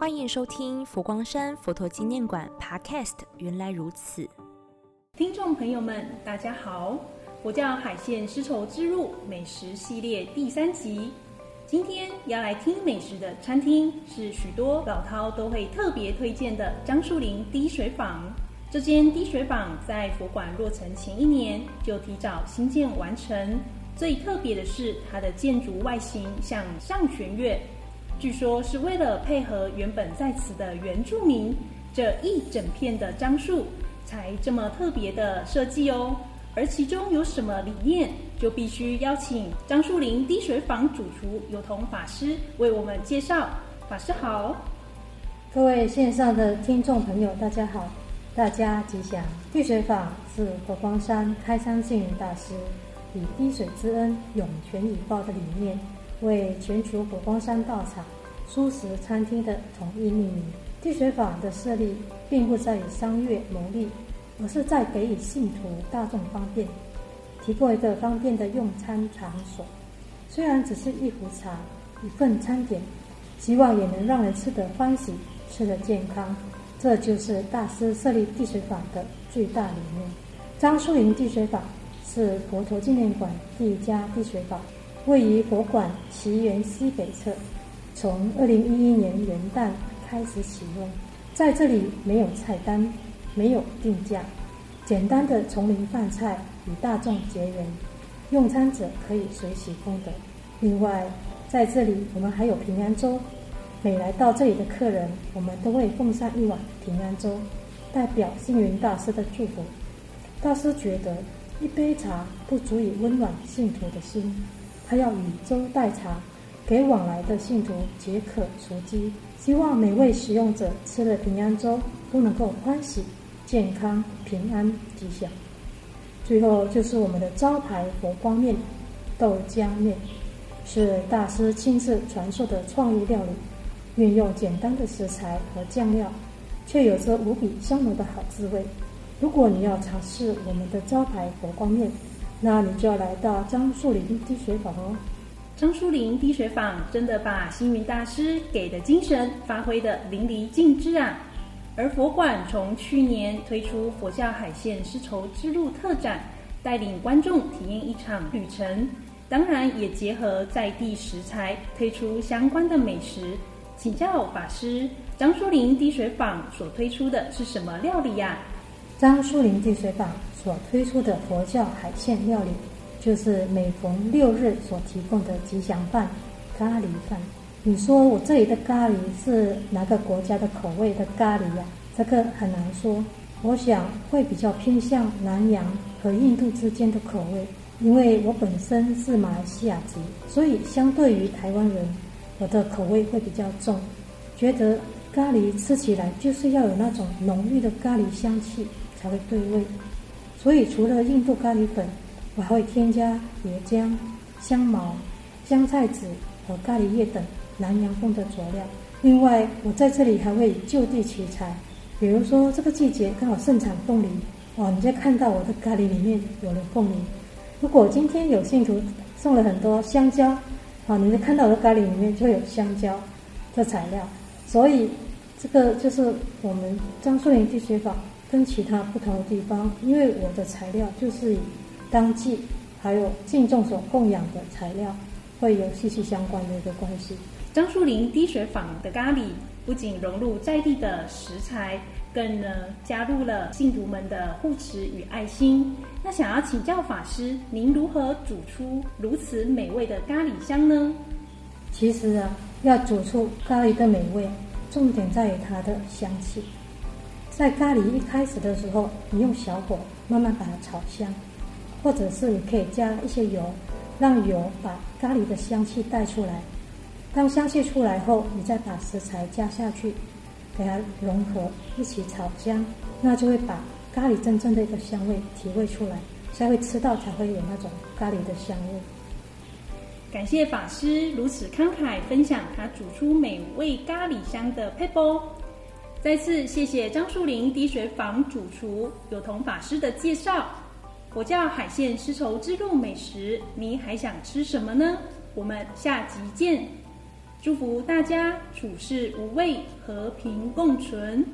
欢迎收听佛光山佛陀纪念馆 Podcast。原来如此，听众朋友们，大家好，我叫海线丝绸之路美食系列第三集。今天要来听美食的餐厅是许多老饕都会特别推荐的樟树林滴水坊。这间滴水坊在佛馆落成前一年就提早兴建完成。最特别的是它的建筑外形像上弦月。据说是为了配合原本在此的原住民这一整片的樟树，才这么特别的设计哦。而其中有什么理念，就必须邀请樟树林滴水坊主厨有同法师为我们介绍。法师好，各位线上的听众朋友，大家好，大家吉祥。滴水坊是佛光山开山星云大师以滴水之恩涌泉以报的理念。为全球火光山道场素食餐厅的统一命名。地水坊的设立并不在于商业牟利，而是在给予信徒大众方便，提供一个方便的用餐场所。虽然只是一壶茶、一份餐点，希望也能让人吃得欢喜、吃得健康。这就是大师设立地水坊的最大理念。张树林地水坊是佛陀纪念馆第一家地水坊。位于佛馆奇缘西北侧，从二零一一年元旦开始启用。在这里没有菜单，没有定价，简单的丛林饭菜与大众结缘，用餐者可以随喜功德。另外，在这里我们还有平安粥，每来到这里的客人，我们都会奉上一碗平安粥，代表星云大师的祝福。大师觉得一杯茶不足以温暖信徒的心。他要以粥代茶，给往来的信徒解渴除饥，希望每位使用者吃了平安粥都能够欢喜、健康、平安、吉祥。最后就是我们的招牌佛光面、豆浆面，是大师亲自传授的创意料理，运用简单的食材和酱料，却有着无比香浓的好滋味。如果你要尝试我们的招牌佛光面，那你就要来到樟树林滴水坊哦。樟树林滴水坊真的把星云大师给的精神发挥得淋漓尽致啊！而佛馆从去年推出佛教海线丝绸之路特展，带领观众体验一场旅程，当然也结合在地食材，推出相关的美食。请教法师，樟树林滴水坊所推出的是什么料理呀、张树林地水坊。所推出的佛教海鲜料理，就是每逢六日所提供的吉祥饭——咖喱饭。你说我这里的咖喱是哪个国家的口味的咖喱呀？这个很难说。我想会比较偏向南洋和印度之间的口味，因为我本身是马来西亚籍，所以相对于台湾人，我的口味会比较重，觉得咖喱吃起来就是要有那种浓郁的咖喱香气才会对味。所以，除了印度咖喱粉，我还会添加椰浆、香茅、香菜籽和咖喱叶等南洋风的佐料。另外，我在这里还会就地取材，比如说这个季节刚好盛产凤梨，哦，你就看到我的咖喱里面有了凤梨。如果今天有信徒送了很多香蕉，啊，你就看到我的咖喱里面就有香蕉的材料。所以，这个就是我们樟树林滴水坊。跟其他不同的地方，因为我的材料就是以当季还有敬众所供养的材料，会有息息相关的一个关系。樟树林滴水坊的咖喱不仅融入在地的食材，更呢加入了信徒们的护持与爱心。那想要请教法师，您如何煮出如此美味的咖喱香呢？其实啊，要煮出咖喱的美味，重点在于它的香气。在咖喱一开始的时候，你用小火慢慢把它炒香，或者是你可以加一些油，让油把咖喱的香气带出来。当香气出来后，你再把食材加下去，给它融合一起炒香，那就会把咖喱真正的一个香味体会出来，才会吃到才会有那种咖喱的香味。感谢法师如此慷慨分享他煮出美味咖喱香的撇步。再次谢谢张树林滴水坊主厨有同法师的介绍。佛教海线丝绸之路美食，你还想吃什么呢？我们下集见。祝福大家处事无畏，和平共存。